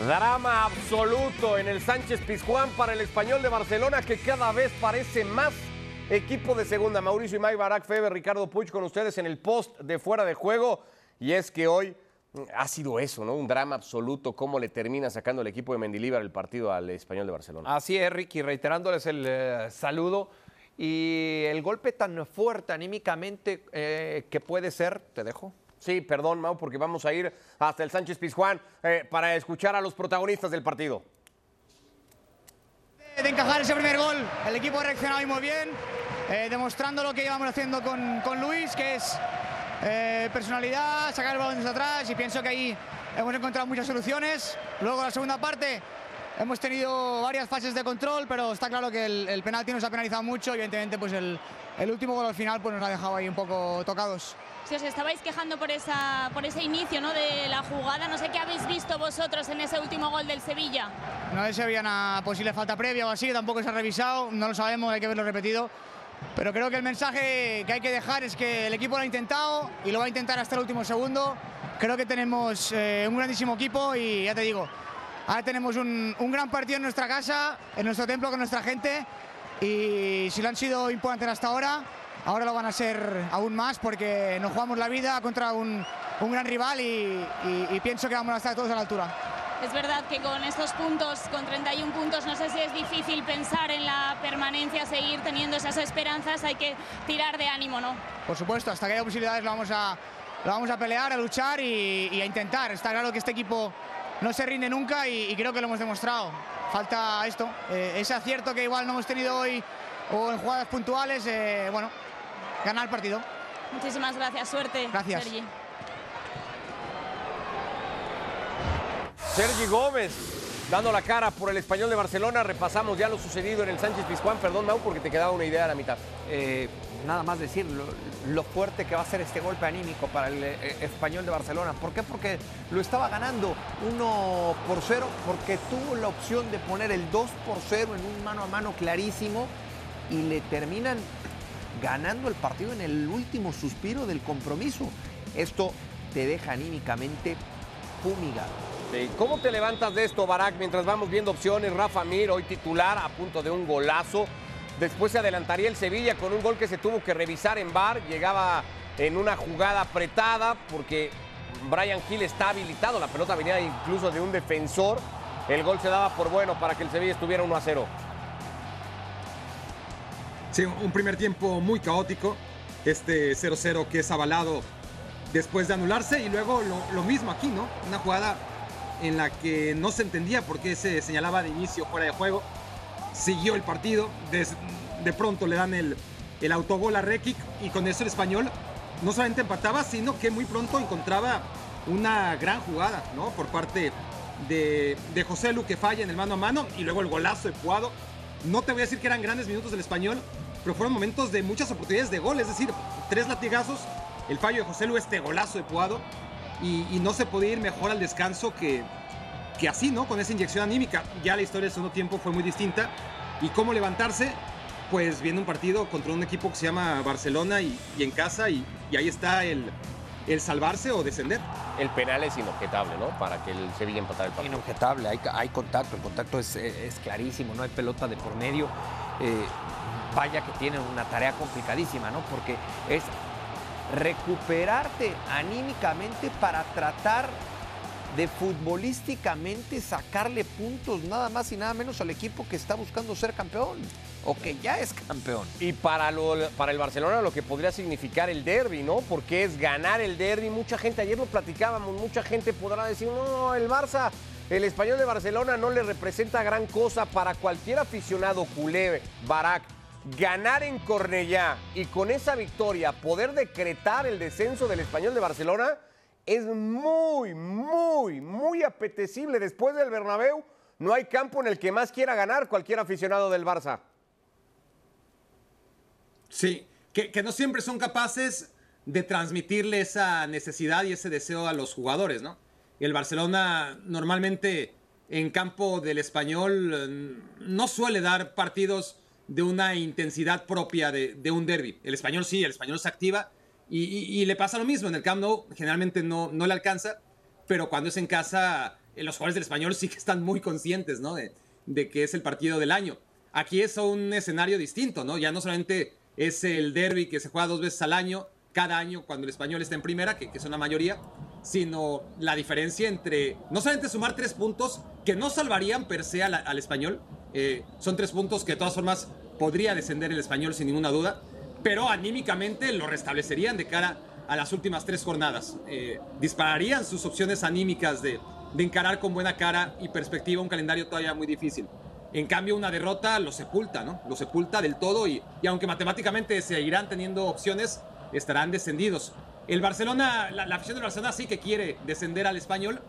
Drama absoluto en el Sánchez Pizjuán para el español de Barcelona que cada vez parece más equipo de segunda. Mauricio Imay, Barak Feber, Ricardo Puig con ustedes en el post de fuera de juego. Y es que hoy ha sido eso, ¿no? Un drama absoluto, cómo le termina sacando el equipo de Mendilíbar el partido al español de Barcelona. Así es, Ricky, reiterándoles el eh, saludo y el golpe tan fuerte anímicamente eh, que puede ser, te dejo. Sí, perdón, Mau, porque vamos a ir hasta el Sánchez Pizjuán eh, para escuchar a los protagonistas del partido. De encajar ese primer gol, el equipo ha reaccionado muy bien, eh, demostrando lo que íbamos haciendo con, con Luis, que es eh, personalidad, sacar el balón desde atrás y pienso que ahí hemos encontrado muchas soluciones. Luego la segunda parte hemos tenido varias fases de control, pero está claro que el, el penalti nos ha penalizado mucho y evidentemente pues el, el último gol al final pues nos ha dejado ahí un poco tocados. Si os estabais quejando por, esa, por ese inicio ¿no? de la jugada, no sé qué habéis visto vosotros en ese último gol del Sevilla. No sé si había una posible falta previa o así, tampoco se ha revisado, no lo sabemos, hay que verlo repetido. Pero creo que el mensaje que hay que dejar es que el equipo lo ha intentado y lo va a intentar hasta el último segundo. Creo que tenemos eh, un grandísimo equipo y ya te digo, ahora tenemos un, un gran partido en nuestra casa, en nuestro templo con nuestra gente y si lo han sido importantes hasta ahora, ahora lo van a ser aún más porque nos jugamos la vida contra un, un gran rival y, y- y pienso que vamos a estar todos a la altura. Es verdad que con estos puntos, con 31 puntos, no sé si es difícil pensar en la permanencia, seguir teniendo esas esperanzas, hay que tirar de ánimo, ¿no? Por supuesto, hasta que haya posibilidades lo vamos a, lo vamos a pelear, a luchar y, y a intentar. Está claro que este equipo no se rinde nunca y, y creo que lo hemos demostrado. Falta esto, eh, ese acierto que igual no hemos tenido hoy o en jugadas puntuales, eh, bueno, ganar el partido. Muchísimas gracias, suerte. Gracias. Sergi. Sergi Gómez dando la cara por el español de Barcelona. Repasamos ya lo sucedido en el Sánchez Pizjuán. Perdón, Mau, porque te quedaba una idea a la mitad. Eh, nada más decir lo, fuerte que va a ser este golpe anímico para el eh, español de Barcelona. ¿Por qué? Porque lo estaba ganando 1 por 0, porque tuvo la opción de poner el 2 por 0 en un mano a mano clarísimo y le terminan ganando el partido en el último suspiro del compromiso. Esto te deja anímicamente fumigado. Sí, ¿Cómo te levantas de esto, Barak, mientras vamos viendo opciones? Rafa Mir, hoy titular, a punto de un golazo. Después se adelantaría el Sevilla con un gol que se tuvo que revisar en bar. Llegaba en una jugada apretada porque Brian Hill está habilitado. La pelota venía incluso de un defensor. El gol se daba por bueno para que el Sevilla estuviera 1 a 0. Sí, un primer tiempo muy caótico. Este 0-0 que es avalado después de anularse. Y luego lo mismo aquí, ¿no? Una jugada en la que no se entendía por qué se señalaba de inicio fuera de juego. Siguió el partido. des- de pronto le dan el, el autogol a Rekic. Y con eso el español no solamente empataba, sino que muy pronto encontraba una gran jugada, ¿no? Por parte de, de José Lu que falla en el mano a mano. Y luego el golazo de Puado. No te voy a decir que eran grandes minutos del español, pero fueron momentos de muchas oportunidades de gol. Es decir, tres latigazos, el fallo de José Lu, este golazo de Puado. Y, y no se podía ir mejor al descanso que, que así, ¿no? Con esa inyección anímica. Ya la historia del segundo tiempo fue muy distinta. ¿Y cómo levantarse? Pues viendo un partido contra un equipo que se llama Barcelona y, y en casa. Y, y ahí está el, el salvarse o descender. El penal es inobjetable, ¿no? Para que el Sevilla empatara el partido. Inobjetable, hay, hay contacto, el contacto es, es clarísimo, no hay pelota de por medio. Eh, vaya que tienen una tarea complicadísima, ¿no? Porque es recuperarte anímicamente para tratar de futbolísticamente sacarle puntos nada más y nada menos al equipo que está buscando ser campeón o que ya es campeón. Y para, lo- para el Barcelona lo que podría significar el derby, ¿no? Porque es ganar el derby. Mucha gente, ayer lo platicábamos, mucha gente podrá decir, no, el Barça, el español de Barcelona no le representa gran cosa para cualquier aficionado culé, Barak. Ganar en Cornellá y con esa victoria poder decretar el descenso del español de Barcelona es muy, muy, muy apetecible. Después del Bernabéu no hay campo en el que más quiera ganar cualquier aficionado del Barça. Sí, que, que no siempre son capaces de transmitirle esa necesidad y ese deseo a los jugadores, ¿no? El Barcelona normalmente en campo del español eh, no suele dar partidos de una intensidad propia de, un derby. El español sí, el español se activa y, le pasa lo mismo. En el Camp Nou generalmente no, no le alcanza, pero cuando es en casa eh, los jugadores del español sí que están muy conscientes, ¿no? De, de que es el partido del año. Aquí es un escenario distinto, ¿no? Ya no solamente es el derby que se juega dos veces al año, cada año cuando el español está en primera, que, que es una mayoría, sino la diferencia entre no solamente sumar tres puntos que no salvarían per se al español, eh, son tres puntos que de todas formas podría descender el español sin ninguna duda, pero anímicamente lo restablecerían de cara a las últimas tres jornadas. Eh, dispararían sus opciones anímicas de, encarar con buena cara y perspectiva un calendario todavía muy difícil. En cambio, una derrota lo sepulta, ¿no? Lo sepulta del todo y, y aunque matemáticamente seguirán teniendo opciones, estarán descendidos. El Barcelona, la, la, afición del Barcelona sí que quiere descender al español.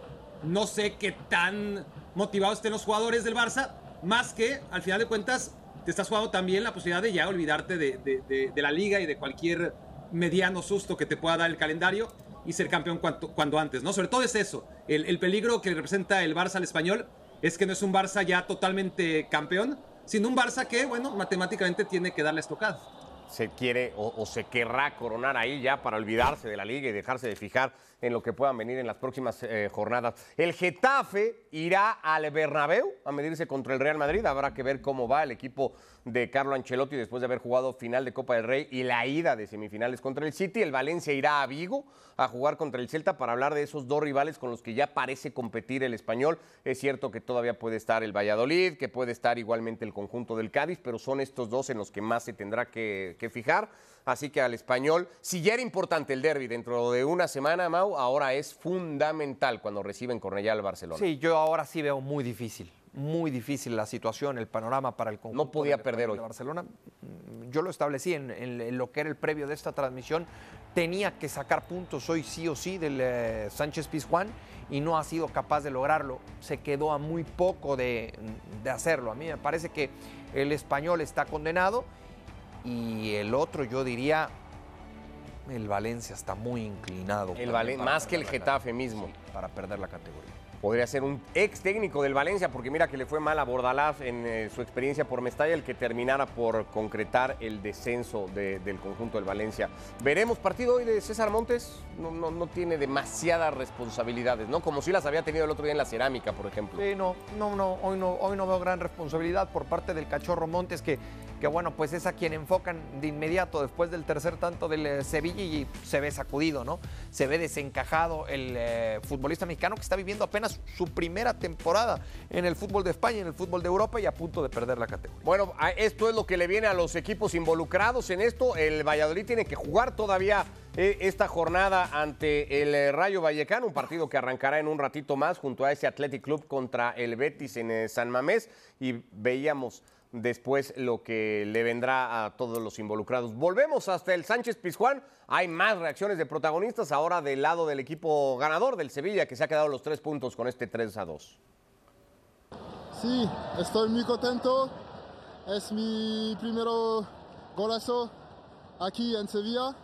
No sé qué tan motivados estén los jugadores del Barça, más que al final de cuentas te estás jugando también la posibilidad de ya olvidarte de, de, de, la liga y de cualquier mediano susto que te pueda dar el calendario y ser campeón cuanto, cuando antes, ¿no? Sobre todo es eso, el, el peligro que representa el Barça al español es que no es un Barça ya totalmente campeón, sino un Barça que, bueno, matemáticamente tiene que darle estocada. Se quiere o, se querrá coronar ahí ya para olvidarse de la liga y dejarse de fijar en lo que puedan venir en las próximas eh, jornadas. El Getafe irá al Bernabéu a medirse contra el Real Madrid. Habrá que ver cómo va el equipo de Carlo Ancelotti después de haber jugado final de Copa del Rey y la ida de semifinales contra el City. El Valencia irá a Vigo a jugar contra el Celta para hablar de esos dos rivales con los que ya parece competir el español. Es cierto que todavía puede estar el Valladolid, que puede estar igualmente el conjunto del Cádiz, pero son estos dos en los que más se tendrá que, que fijar. Así que al español, si ya era importante el derby dentro de una semana, Mau, ahora es fundamental cuando reciben Cornellá al Barcelona. Sí, yo ahora sí veo muy difícil, muy difícil la situación, el panorama para el conjunto. No podía de, perder de hoy. Barcelona. Yo lo establecí en, en, en, lo que era el previo de esta transmisión. Tenía que sacar puntos hoy sí o sí del eh, Sánchez Pizjuán y no ha sido capaz de lograrlo. Se quedó a muy poco de, de hacerlo. A mí me parece que el español está condenado y el otro yo diría el Valencia está muy inclinado. El Valen más que el Getafe mismo. Sí, para perder la categoría. Podría ser un ex técnico del Valencia, porque mira que le fue mal a Bordalás en eh, su experiencia por Mestalla, el que terminara por concretar el descenso de, del conjunto del Valencia. Veremos partido hoy de César Montes, no, no, no, tiene demasiadas responsabilidades, ¿no? Como si las había tenido el otro día en la cerámica, por ejemplo. Sí, no, no, no, hoy no, hoy no veo gran responsabilidad por parte del cachorro Montes, que que bueno, pues es a quien enfocan de inmediato después del tercer tanto del eh, Sevilla y se ve sacudido, ¿no? Se ve desencajado el eh, futbolista mexicano que está viviendo apenas su primera temporada en el fútbol de España, en el fútbol de Europa y a punto de perder la categoría. Bueno, esto es lo que le viene a los equipos involucrados en esto. El Valladolid tiene que jugar todavía eh, esta jornada ante el Rayo Vallecano, un partido que arrancará en un ratito más junto a ese Athletic Club contra el Betis en San Mamés y veíamos después lo que le vendrá a todos los involucrados. Volvemos hasta el Sánchez Pizjuán. Hay más reacciones de protagonistas ahora del lado del equipo ganador del Sevilla, que se ha quedado los tres puntos con este 3 a 2. Sí, estoy muy contento. Es mi primer golazo aquí en Sevilla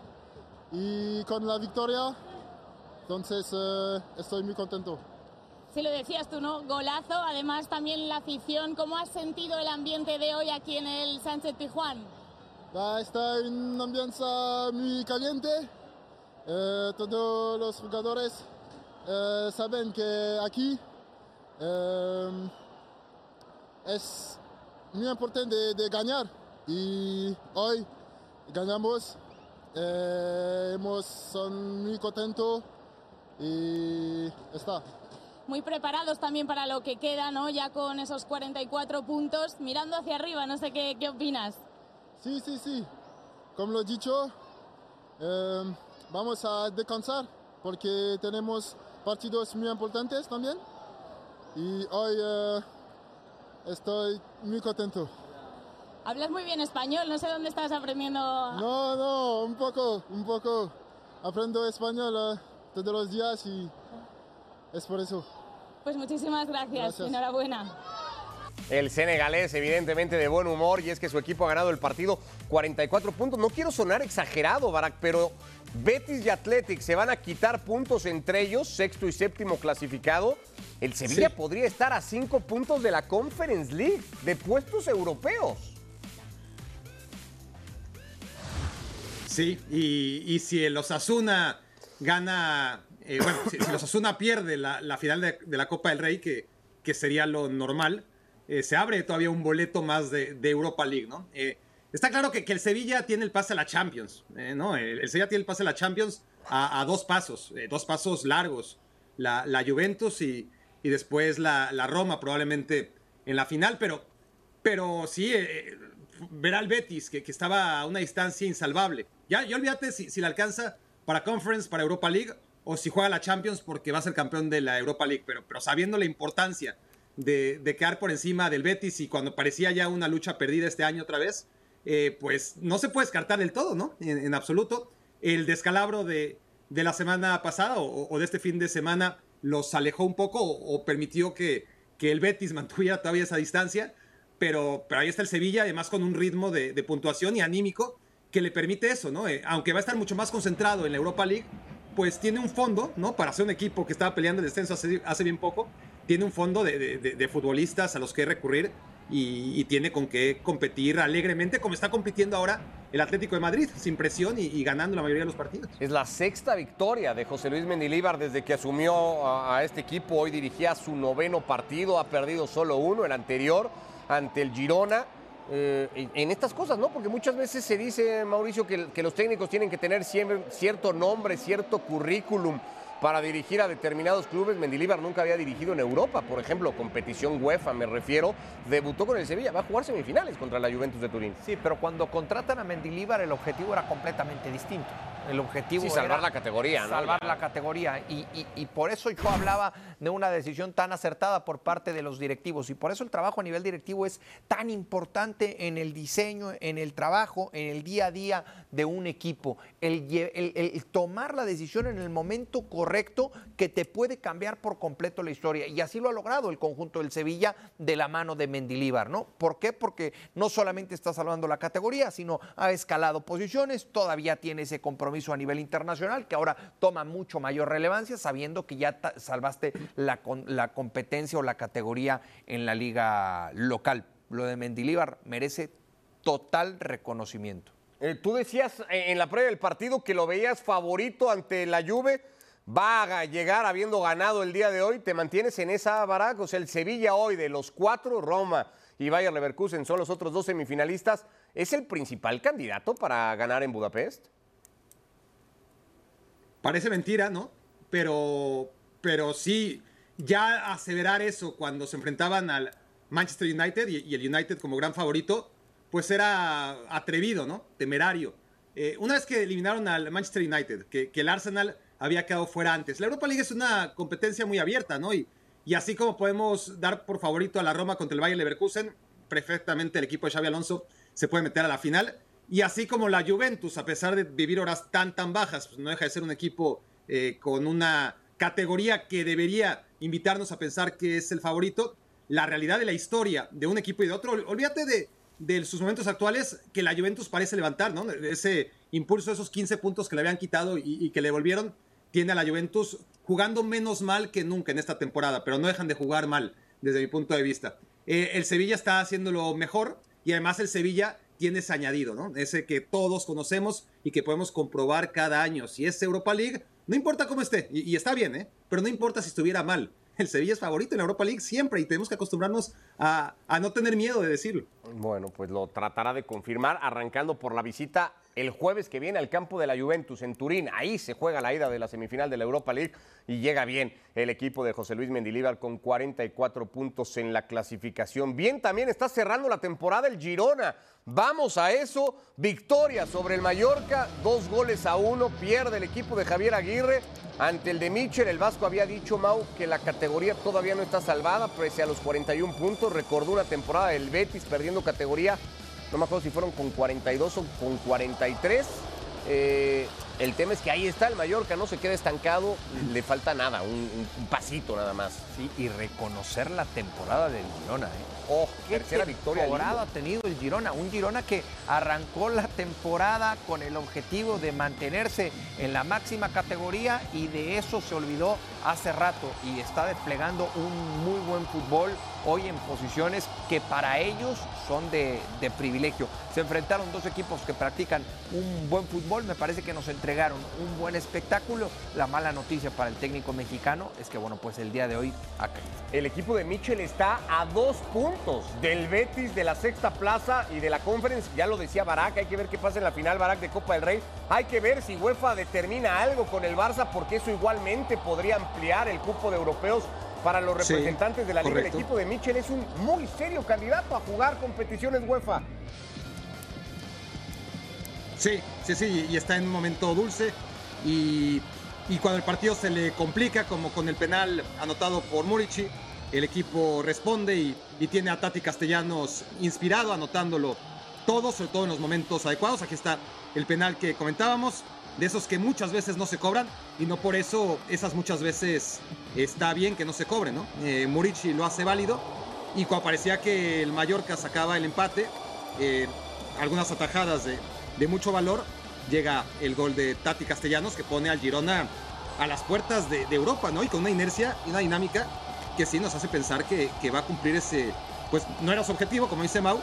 y con la victoria, entonces eh, estoy muy contento. Sí, lo decías tú, ¿no? Golazo, además también la afición. ¿Cómo has sentido el ambiente de hoy aquí en el Sánchez Pijuán? Está en un ambiente muy caliente. Eh, todos los jugadores eh, saben que aquí eh, es muy importante de, de, ganar y hoy ganamos. hemos son muy contentos y está muy preparados también para lo que queda, ¿no? Ya con esos 44 puntos, mirando hacia arriba, no sé qué, qué opinas. Sí, sí, sí. Como lo he dicho, eh, vamos a descansar porque tenemos partidos muy importantes también. Y hoy eh, estoy muy contento. Hablas muy bien español, no sé dónde estás aprendiendo. No, no, un poco, un poco. Aprendo español uh, todos los días y es por eso. Pues muchísimas gracias. gracias. enhorabuena. El senegalés, evidentemente de buen humor, y es que su equipo ha ganado el partido 44 puntos. No quiero sonar exagerado, Barak, pero Betis y Athletic se van a quitar puntos entre ellos, sexto y séptimo clasificado. El Sevilla sí. podría estar a cinco puntos de la Conference League, de puestos europeos. Sí, y, y si el Osasuna gana eh, bueno, si, los Asuna pierde la, final de, la Copa del Rey, que, que sería lo normal, eh, se abre todavía un boleto más de, Europa League, ¿no? Eh, está claro que, que, el Sevilla tiene el pase a la Champions, ¿no? El, Sevilla tiene el pase a la Champions a, a dos pasos, dos pasos largos. La, Juventus y, y después la, Roma probablemente en la final, pero, pero sí, ver al Betis, que, que, estaba a una distancia insalvable. Ya, ya olvídate si, si le alcanza para Conference, para Europa League, o si juega la Champions porque va a ser campeón de la Europa League, pero, pero sabiendo la importancia de, de, quedar por encima del Betis y cuando parecía ya una lucha perdida este año otra vez, eh, pues no se puede descartar del todo, ¿no? En, absoluto. El descalabro de, de la semana pasada o, de este fin de semana los alejó un poco o, permitió que, que, el Betis mantuviera todavía esa distancia, pero, pero ahí está el Sevilla, además con un ritmo de, de puntuación y anímico que le permite eso, ¿no? Eh, aunque va a estar mucho más concentrado en la Europa League, pues tiene un fondo, ¿no? Para ser un equipo que estaba peleando el descenso hace, hace bien poco, tiene un fondo de, de, futbolistas a los que recurrir y, tiene con qué competir alegremente, como está compitiendo ahora el Atlético de Madrid, sin presión y, y, ganando la mayoría de los partidos. Es la sexta victoria de José Luis Mendilíbar desde que asumió a, a este equipo. Hoy dirigía su noveno partido, ha perdido solo uno, el anterior, ante el Girona. Eh, en estas cosas, ¿no? Porque muchas veces se dice, Mauricio, que, que los técnicos tienen que tener siempre cierto nombre, cierto currículum para dirigir a determinados clubes. Mendilíbar nunca había dirigido en Europa, por ejemplo, competición UEFA, me refiero. Debutó con el Sevilla, va a jugar semifinales contra la Juventus de Turín. Sí, pero cuando contratan a Mendilíbar, el objetivo era completamente distinto. El objetivo sí, salvar la categoría, ¿no? Salvar la categoría. Y, y, y, por eso yo hablaba de una decisión tan acertada por parte de los directivos. Y por eso el trabajo a nivel directivo es tan importante en el diseño, en el trabajo, en el día a día de un equipo. El, el, el tomar la decisión en el momento correcto que te puede cambiar por completo la historia. Y así lo ha logrado el conjunto del Sevilla de la mano de Mendilíbar, ¿no? ¿Por qué? Porque no solamente está salvando la categoría, sino ha escalado posiciones, todavía tiene ese compromiso a nivel internacional que ahora toma mucho mayor relevancia sabiendo que ya salvaste la, competencia o la categoría en la liga local. Lo de Mendilíbar merece total reconocimiento. Eh, tú decías en la previa del partido que lo veías favorito ante la Juve. Va a llegar habiendo ganado el día de hoy. ¿Te mantienes en esa baraca? O sea, el Sevilla hoy de los cuatro, Roma y Bayer Leverkusen son los otros dos semifinalistas. ¿Es el principal candidato para ganar en Budapest? Parece mentira, ¿no? Pero, pero sí, ya aseverar eso cuando se enfrentaban al Manchester United y, y el United como gran favorito, pues era atrevido, ¿no? Temerario. Eh, una vez que eliminaron al Manchester United, que, que, el Arsenal había quedado fuera antes. La Europa League es una competencia muy abierta, ¿no? Y, y así como podemos dar por favorito a la Roma contra el Bayern Leverkusen, perfectamente el equipo de Xavi Alonso se puede meter a la final. Y así como la Juventus, a pesar de vivir horas tan, tan bajas, pues no deja de ser un equipo eh, con una categoría que debería invitarnos a pensar que es el favorito. La realidad de la historia de un equipo y de otro, olvídate de, de sus momentos actuales, que la Juventus parece levantar, ¿no? Ese impulso, esos 15 puntos que le habían quitado y, que le volvieron, tiene a la Juventus jugando menos mal que nunca en esta temporada, pero no dejan de jugar mal desde mi punto de vista. Eh, el Sevilla está haciéndolo mejor y además el Sevilla tiene ese añadido, ¿no? Ese que todos conocemos y que podemos comprobar cada año. Si es Europa League, no importa cómo esté, y, está bien, ¿eh? Pero no importa si estuviera mal. El Sevilla es favorito en la Europa League siempre y tenemos que acostumbrarnos a no tener miedo de decirlo. Bueno, pues lo tratará de confirmar, arrancando por la visita el jueves que viene al campo de la Juventus en Turín. Ahí se juega la ida de la semifinal de la Europa League y llega bien el equipo de José Luis Mendilíbar con 44 puntos en la clasificación. Bien, también está cerrando la temporada el Girona. Vamos a eso. Victoria sobre el Mallorca, dos goles a uno. Pierde el equipo de Javier Aguirre ante el de Michel. El Vasco había dicho, Mau, que la categoría todavía no está salvada, pese a los 41 puntos. Recordó una temporada del Betis perdiendo categoría no me acuerdo si fueron con 42 o con 43. Eh, el tema es que ahí está el Mallorca, no se queda estancado, le falta nada, un, un pasito nada más. Sí, y reconocer la temporada del Girona. ¿eh? Oh, qué tercera victoria. ha tenido el Girona? Un Girona que arrancó la temporada con el objetivo de mantenerse en la máxima categoría y de eso se olvidó hace rato y está desplegando un muy buen fútbol hoy en posiciones que para ellos son de, privilegio. Se enfrentaron dos equipos que practican un buen fútbol, me parece que nos entregaron un buen espectáculo. La mala noticia para el técnico mexicano es que, bueno, pues el día de hoy ha caído. El equipo de Michel está a dos puntos del Betis, de la sexta plaza y de la Conference. Ya lo decía Barak, hay que ver qué pasa en la final Barak de Copa del Rey. Hay que ver si UEFA determina algo con el Barça, porque eso igualmente podría ampliar el cupo de europeos para los representantes Sí, de la liga. El equipo de Michel es un muy serio candidato a jugar competiciones UEFA. Sí, sí, sí, y está en un momento dulce. Y, y cuando el partido se le complica, como con el penal anotado por Murici, el equipo responde y, y tiene a Tati Castellanos inspirado, anotándolo todo, sobre todo en los momentos adecuados. Aquí está el penal que comentábamos, de esos que muchas veces no se cobran, y no por eso esas muchas veces está bien que no se cobren, ¿no? Eh, Murici lo hace válido, y cuando parecía que el Mallorca sacaba el empate, eh, algunas atajadas de, de mucho valor, llega el gol de Tati Castellanos que pone al Girona a las puertas de, Europa, ¿no? Y con una inercia y una dinámica que sí nos hace pensar que, que va a cumplir ese, pues no era su objetivo, como dice Mau,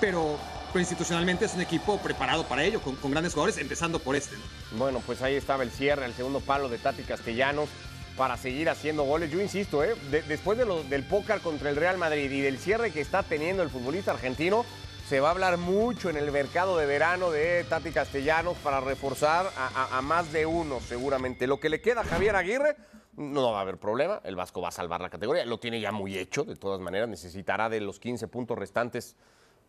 pero, pero institucionalmente es un equipo preparado para ello, con, grandes jugadores, empezando por este, ¿no? Bueno, pues ahí estaba el cierre, el segundo palo de Tati Castellanos para seguir haciendo goles. Yo insisto, ¿eh? de- después del póker contra el Real Madrid y del cierre que está teniendo el futbolista argentino, se va a hablar mucho en el mercado de verano de Tati Castellanos para reforzar a, a- a más de uno seguramente. Lo que le queda a Javier Aguirre, no va a haber problema. El Vasco va a salvar la categoría. Lo tiene ya muy hecho, de todas maneras. Necesitará de los 15 puntos restantes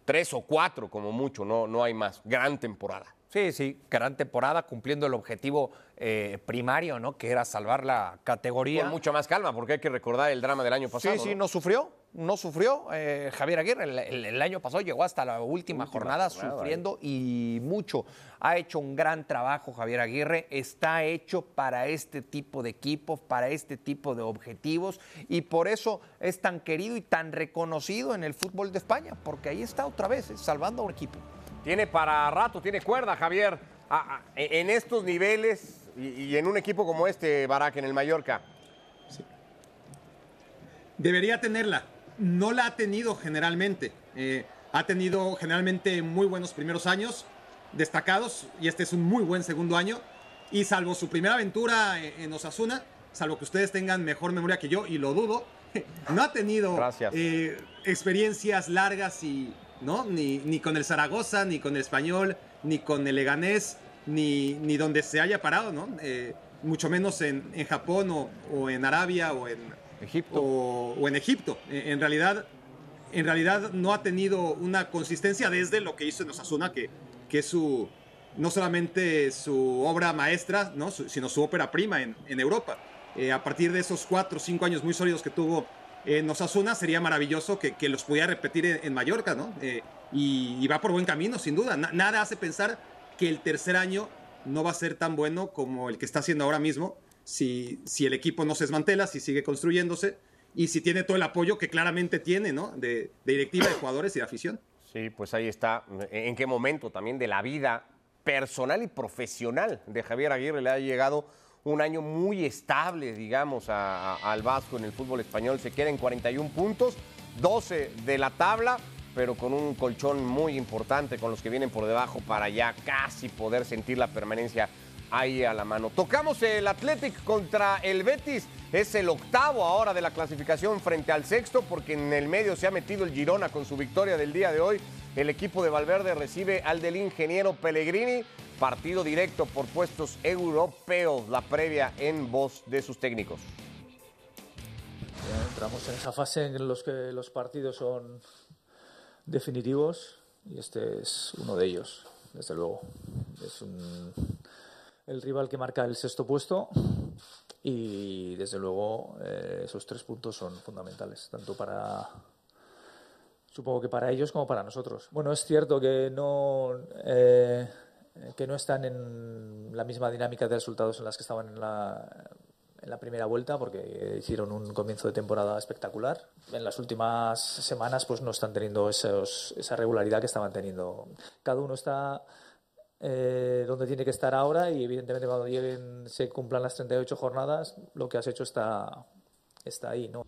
tres o cuatro como mucho, no, no hay más. Gran temporada. Sí, sí, gran temporada cumpliendo el objetivo eh, primario, ¿no? Que era salvar la categoría. Con mucha más calma, porque hay que recordar el drama del año pasado. Sí, sí, ¿no? no sufrió, no sufrió. Eh, Javier Aguirre el, el- el año pasado llegó hasta la última, Última jornada, jornada, sufriendo y mucho. Ha hecho un gran trabajo Javier Aguirre, está hecho para este tipo de equipos, para este tipo de objetivos y por eso es tan querido y tan reconocido en el fútbol de España, porque ahí está otra vez, eh, salvando a un equipo. Tiene para rato, tiene cuerda, Javier. Ah, ah, en estos niveles y, y en un equipo como este, Barak, en el Mallorca. Debería tenerla. No la ha tenido generalmente. Eh, ha tenido generalmente muy buenos primeros años, destacados, y este es un muy buen segundo año. Y salvo su primera aventura en en Osasuna, salvo que ustedes tengan mejor memoria que yo, y lo dudo, no ha tenido eh, experiencias largas y, ¿no? Ni, ni con el Zaragoza, ni con el Español, ni con el Leganés, ni, ni donde se haya parado, ¿no? Eh, mucho menos en, en Japón o, o en Arabia o en, Egipto. o, o en Egipto. En, en realidad, en realidad no ha tenido una consistencia desde lo que hizo en Osasuna, que, que es su, no solamente su obra maestra, ¿no? Sino su ópera prima en, en Europa. Eh, a partir de esos cuatro o cinco años muy sólidos que tuvo en Osasuna, sería maravilloso que, que los pudiera repetir en, Mallorca, ¿no? Eh, y, va por buen camino, sin duda. Na- nada hace pensar que el tercer año no va a ser tan bueno como el que está haciendo ahora mismo, si, si el equipo no se desmantela, si sigue construyéndose y si tiene todo el apoyo que claramente tiene, ¿no? De, directiva, de jugadores y de afición. Sí, pues ahí está. ¿En qué momento también de la vida personal y profesional de Javier Aguirre le ha llegado un año muy estable, digamos, a- al Vasco en el fútbol español? Se queda en 41 puntos, 12 de la tabla, pero con un colchón muy importante con los que vienen por debajo para ya casi poder sentir la permanencia ahí a la mano. Tocamos el Athletic contra el Betis. Es el octavo ahora de la clasificación frente al sexto, porque en el medio se ha metido el Girona con su victoria del día de hoy. El equipo de Valverde recibe al del ingeniero Pellegrini. Partido directo por puestos europeos, la previa en voz de sus técnicos. Ya entramos en esa fase en los que los partidos son definitivos y este es uno de ellos, desde luego. Es un- el rival que marca el sexto puesto y desde luego eh, esos tres puntos son fundamentales, tanto para supongo que para ellos como para nosotros. Bueno, es cierto que no eh, que no están en la misma dinámica de resultados en las que estaban en la primera vuelta porque hicieron un comienzo de temporada espectacular. En las últimas semanas pues no están teniendo esa regularidad que estaban teniendo. Cada uno está eh, donde tiene que estar ahora y evidentemente cuando lleguen, se cumplan las 38 jornadas, lo que has hecho está, está ahí, ¿no?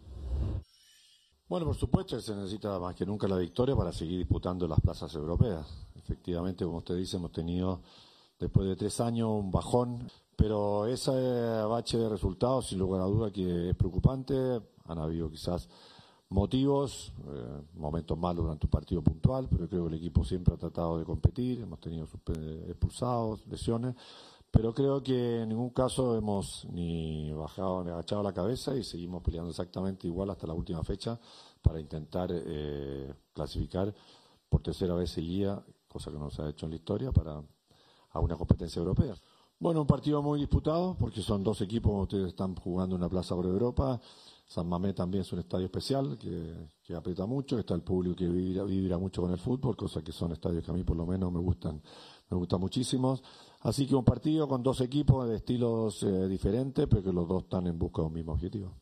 Bueno, por supuesto se necesita más que nunca la victoria para seguir disputando las plazas europeas. Efectivamente, como usted dice, hemos tenido después de tres años un bajón, pero ese bache de resultados, sin lugar a duda, que es preocupante. Han habido quizás motivos, eh, momentos malos durante un partido puntual, pero creo que el equipo siempre ha tratado de competir, hemos tenido expulsados, lesiones, pero creo que en ningún caso hemos ni bajado ni agachado la cabeza y seguimos peleando exactamente igual hasta la última fecha para intentar eh, clasificar por tercera vez seguida, cosa que no se ha hecho en la historia, para a una competencia europea. Bueno, un partido muy disputado porque son dos equipos, ustedes están jugando una plaza por Europa. San Mamé también es un estadio especial que, aprieta mucho, está el público que vibra, mucho con el fútbol, cosa que son estadios que a mí por lo menos me gustan, me gustan muchísimos. Así que un partido con dos equipos de estilos eh, diferentes, pero que los dos están en busca de un mismo objetivo.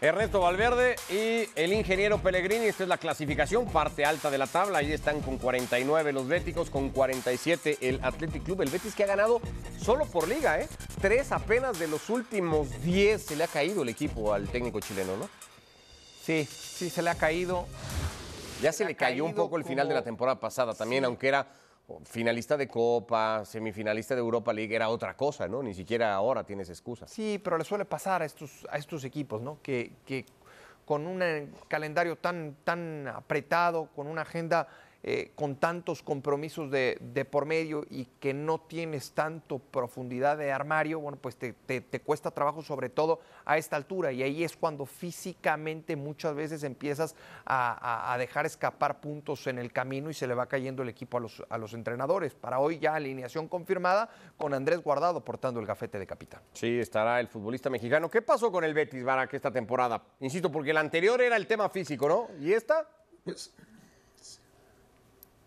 Ernesto Valverde y el ingeniero Pellegrini. Esta es la clasificación, parte alta de la tabla. Ahí están con 49 los Béticos, con 47 el Athletic Club. El Betis que ha ganado solo por liga, ¿eh? Tres apenas de los últimos 10 se le ha caído el equipo al técnico chileno, ¿no? Sí, sí, se le ha caído. Ya se, le cayó un poco el final de la temporada pasada también, aunque era finalista de Copa, semifinalista de Europa League, era otra cosa, ¿no? Ni siquiera ahora tienes excusa. Sí, pero le suele pasar a estos, a estos equipos, ¿no? Que, que con un eh, calendario tan, tan apretado, con una agenda eh, con tantos compromisos de, por medio y que no tienes tanto profundidad de armario, bueno, pues te, cuesta trabajo sobre todo a esta altura y ahí es cuando físicamente muchas veces empiezas a, dejar escapar puntos en el camino y se le va cayendo el equipo a los, a los entrenadores. Para hoy ya alineación confirmada con Andrés Guardado portando el gafete de capitán. Sí, estará el futbolista mexicano. ¿Qué pasó con el Betis, Barak, esta temporada? Insisto, porque el anterior era el tema físico, ¿no? ¿Y esta? Pues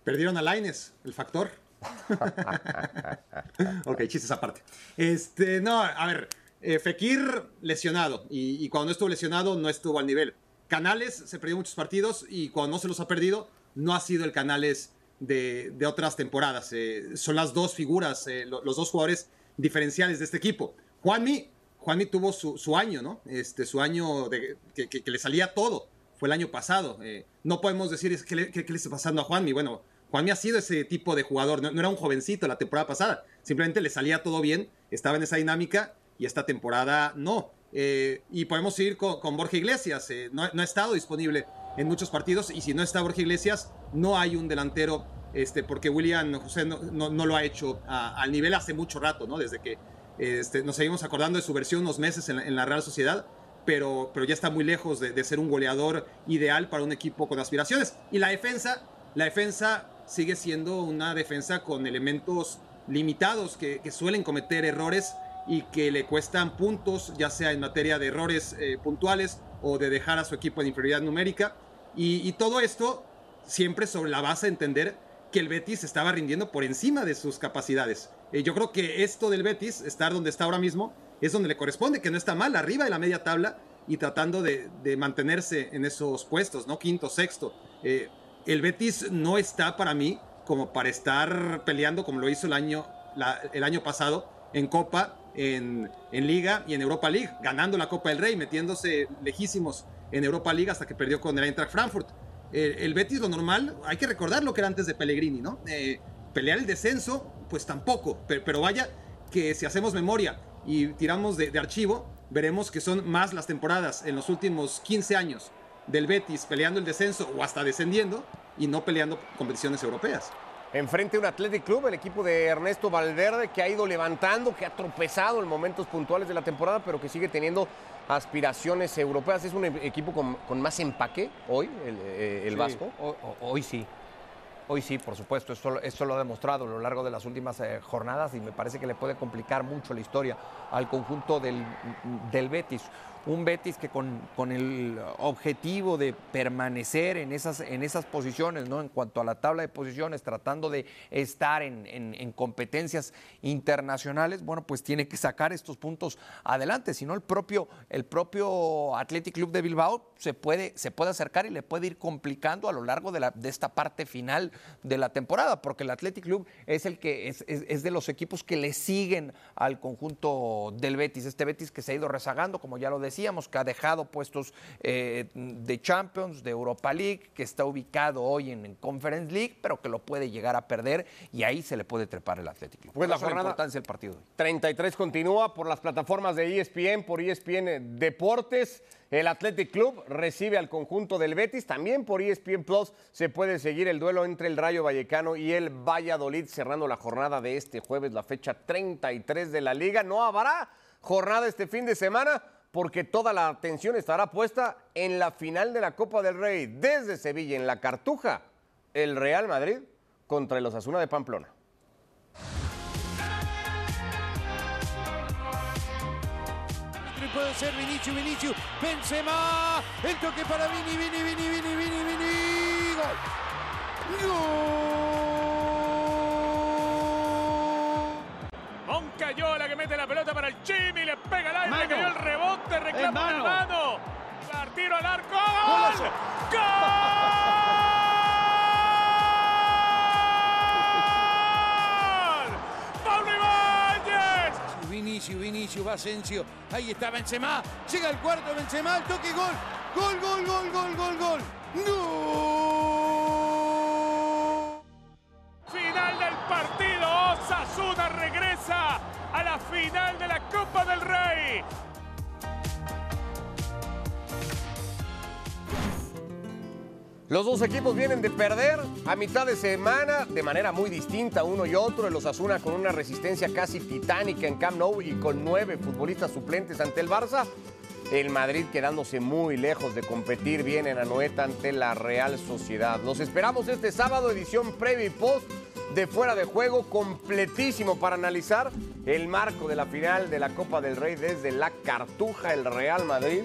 Perdieron a Laines, el factor. ok, chistes aparte. Este, no, a ver, eh, Fekir lesionado y, cuando no estuvo lesionado no estuvo al nivel. Canales se perdió muchos partidos y cuando no se los ha perdido no ha sido el Canales de, otras temporadas. Eh, son las dos figuras, eh, los dos jugadores diferenciales de este equipo. Juanmi, Juanmi tuvo su, año, ¿no? Este, su año que, le salía todo. Fue el año pasado. no podemos decir qué le, qué le está pasando a Juanmi. Bueno, Juanmi ha sido ese tipo de jugador, no, era un jovencito la temporada pasada, simplemente le salía todo bien, estaba en esa dinámica y esta temporada no. Eh, y podemos seguir con, con Borja Iglesias, eh, no, ha estado disponible en muchos partidos y si no está Borja Iglesias, no hay un delantero, este, porque William José no, lo ha hecho al nivel hace mucho rato, ¿no? desde que este, nos seguimos acordando de su versión unos meses en la, Real Sociedad. Pero, pero ya está muy lejos de ser un goleador ideal para un equipo con aspiraciones. Y la defensa, la defensa sigue siendo una defensa con elementos limitados que, suelen cometer errores y que le cuestan puntos, ya sea en materia de errores eh, puntuales o de dejar a su equipo en inferioridad numérica. Y, todo esto siempre sobre la base de entender que el Betis estaba rindiendo por encima de sus capacidades. Eh, yo creo que esto del Betis, estar donde está ahora mismo, es donde le corresponde, que no está mal, arriba de la media tabla y tratando de, mantenerse en esos puestos, ¿no? Quinto, sexto. Eh, el Betis no está para mí como para estar peleando como lo hizo el año, el año pasado en Copa, en, Liga y en Europa League, ganando la Copa del Rey, metiéndose lejísimos en Europa League hasta que perdió con el Eintracht Frankfurt. El, Betis, lo normal, hay que recordar lo que era antes de Pellegrini, ¿no? Eh, pelear el descenso, pues tampoco, pero, vaya que si hacemos memoria y tiramos de, de archivo, veremos que son más las temporadas en los últimos 15 años del Betis peleando el descenso o hasta descendiendo y no peleando competiciones europeas. Enfrente un Athletic Club, el equipo de Ernesto Valverde, que ha ido levantando, que ha tropezado en momentos puntuales de la temporada, pero que sigue teniendo aspiraciones europeas. Es un equipo con, más empaque hoy, el, eh, Vasco. hoy sí. Hoy sí, por supuesto, esto, lo ha demostrado a lo largo de las últimas eh, jornadas y me parece que le puede complicar mucho la historia al conjunto del, del Betis. Un Betis que con, con el objetivo de permanecer en esas, en esas posiciones, ¿no? En cuanto a la tabla de posiciones, tratando de estar en, en- en competencias internacionales, bueno, pues tiene que sacar estos puntos adelante, si no el propio, el propio Athletic Club de Bilbao se puede, se puede acercar y le puede ir complicando a lo largo de, la, de esta parte final de la temporada, porque el Athletic Club es el que es, es- es de los equipos que le siguen al conjunto del Betis, este Betis que se ha ido rezagando, como ya lo decíamos, que ha dejado puestos eh, de Champions, de Europa League, que está ubicado hoy en, en Conference League, pero que lo puede llegar a perder y ahí se le puede trepar el Athletic Club. Pues Por la eso jornada- importancia del partido. de hoy. 33 continúa por las plataformas de ESPN, por ESPN Deportes. El Athletic Club recibe al conjunto del Betis. También por ESPN Plus se puede seguir el duelo entre el Rayo Vallecano y el Valladolid, cerrando la jornada de este jueves, la fecha 33 de la liga. No habrá jornada este fin de semana porque toda la atención estará puesta en la final de la Copa del Rey desde Sevilla, en la Cartuja, el Real Madrid contra el Osasuna de Pamplona. puede ser Vinicius, Vinicius, Benzema, el toque para Vini, Vini, Vini, Vini, Vini, Vini, gol. Moncayola que mete la pelota para el Chimi, le pega al aire, Mano. cayó el rebote, reclama Es la mano. mano. La tiro al arco. ¡Gol! ¡Gol! ¡Pablo Ibáñez! Vinicius, Vinicius, va Asensio, ahí está Benzema, llega el cuarto Benzema, el toque, gol, gol, gol, gol, gol, gol, gol. ¡Gol! Final de la Copa del Rey. Los dos equipos vienen de perder a mitad de semana de manera muy distinta uno y otro. El Osasuna con una resistencia casi titánica en Camp Nou y con nueve futbolistas suplentes ante el Barça. El Madrid quedándose muy lejos de competir bien en Anoeta ante la Real Sociedad. Los esperamos este sábado, edición previa y post de fuera de juego, completísimo para analizar el marco de la final de la Copa del Rey desde la Cartuja, el Real Madrid,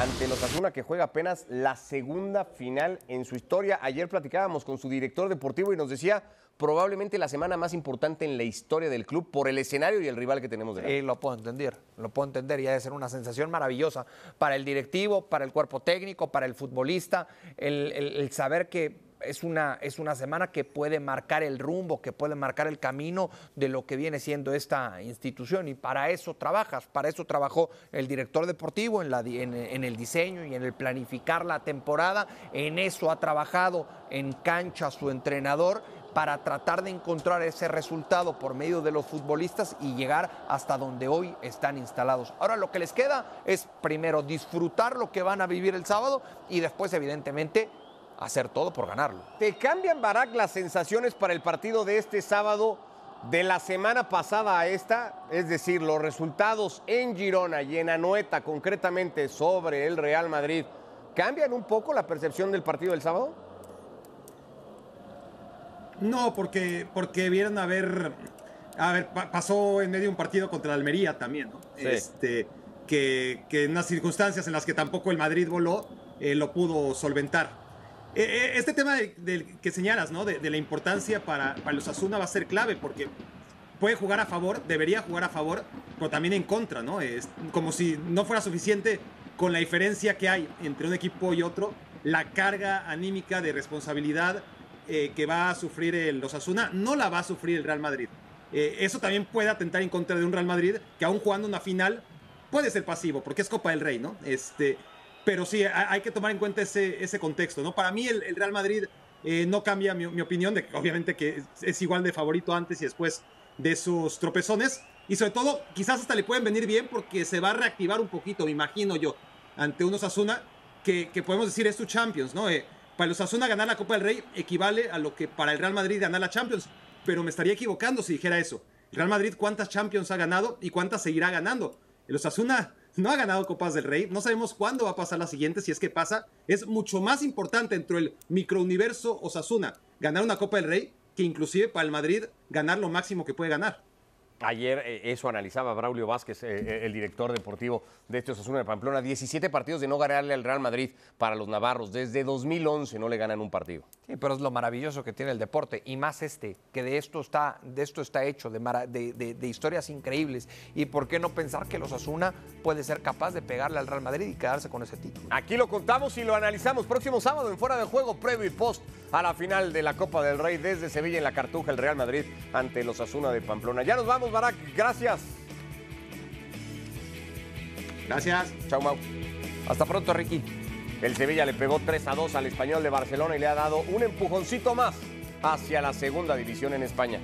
ante el Osasuna que juega apenas la segunda final en su historia. Ayer platicábamos con su director deportivo y nos decía probablemente la semana más importante en la historia del club por el escenario y el rival que tenemos delante. Eh, lo puedo entender, lo puedo entender y ha de ser una sensación maravillosa para el directivo, para el cuerpo técnico, para el futbolista, el saber que es una, es una semana que puede marcar el rumbo, que puede marcar el camino de lo que viene siendo esta institución y para eso trabajas, para eso trabajó el director deportivo en, la en- en el diseño y en el planificar la temporada, en eso ha trabajado en cancha su entrenador para tratar de encontrar ese resultado por medio de los futbolistas y llegar hasta donde hoy están instalados. Ahora lo que les queda es primero disfrutar lo que van a vivir el sábado y después evidentemente hacer todo por ganarlo. ¿Te cambian, Barak, las sensaciones para el partido de este sábado de la semana pasada a esta? Es decir, los resultados en Girona y en Anoeta, concretamente sobre el Real Madrid, ¿cambian un poco la percepción del partido del sábado? No, porque, porque vieron a ver. A ver, pa- pasó en medio un partido contra el Almería también, ¿no? Sí. Este, que, que en unas circunstancias en las que tampoco el Madrid voló, eh, lo pudo solventar. Eh, eh, este tema de- del que señalas, ¿no? De, de la importancia para, para los Asuna va a ser clave porque puede jugar a favor, debería jugar a favor, pero también en contra, ¿no? Es como si no fuera suficiente con la diferencia que hay entre un equipo y otro, la carga anímica de responsabilidad eh, que va a sufrir el Osasuna, no la va a sufrir el Real Madrid. Eh, eso también puede atentar en contra de un Real Madrid que aún jugando una final puede ser pasivo, porque es Copa del Rey, ¿no? Este, pero sí, ha- hay que tomar en cuenta ese, ese contexto, ¿no? Para mí el, el Real Madrid eh, no cambia mi, mi opinión de que obviamente que es, igual de favorito antes y después de esos tropezones. Y sobre todo, quizás hasta le pueden venir bien porque se va a reactivar un poquito, me imagino yo, ante unos Asuna que, que podemos decir es su Champions, ¿no? Eh, para los Asuna ganar la Copa del Rey equivale a lo que para el Real Madrid ganar la Champions. Pero me estaría equivocando si dijera eso. El Real Madrid cuántas Champions ha ganado y cuántas seguirá ganando. El Osasuna no ha ganado Copas del Rey. No sabemos cuándo va a pasar la siguiente, si es que pasa. Es mucho más importante dentro del microuniverso Osasuna ganar una Copa del Rey que inclusive para el Madrid ganar lo máximo que puede ganar. Ayer eh, eso analizaba Braulio Vázquez, eh, eh, el director deportivo de este Osasuna de Pamplona. 17 partidos de no ganarle al Real Madrid para los navarros. Desde 2011 no le ganan un partido. Sí, pero es lo maravilloso que tiene el deporte y más este, que de esto está, de esto está hecho, de, mara- de- de- de historias increíbles. Y por qué no pensar que los Asuna puede ser capaz de pegarle al Real Madrid y quedarse con ese título. Aquí lo contamos y lo analizamos. Próximo sábado en Fuera de Juego, previo y post a la final de la Copa del Rey desde Sevilla en la Cartuja, el Real Madrid ante los Asuna de Pamplona. Ya nos vamos, Barak. Gracias. Gracias. Chau, Mau. Hasta pronto, Ricky. El Sevilla le pegó 3 a 2 al español de Barcelona y le ha dado un empujoncito más hacia la segunda división en España.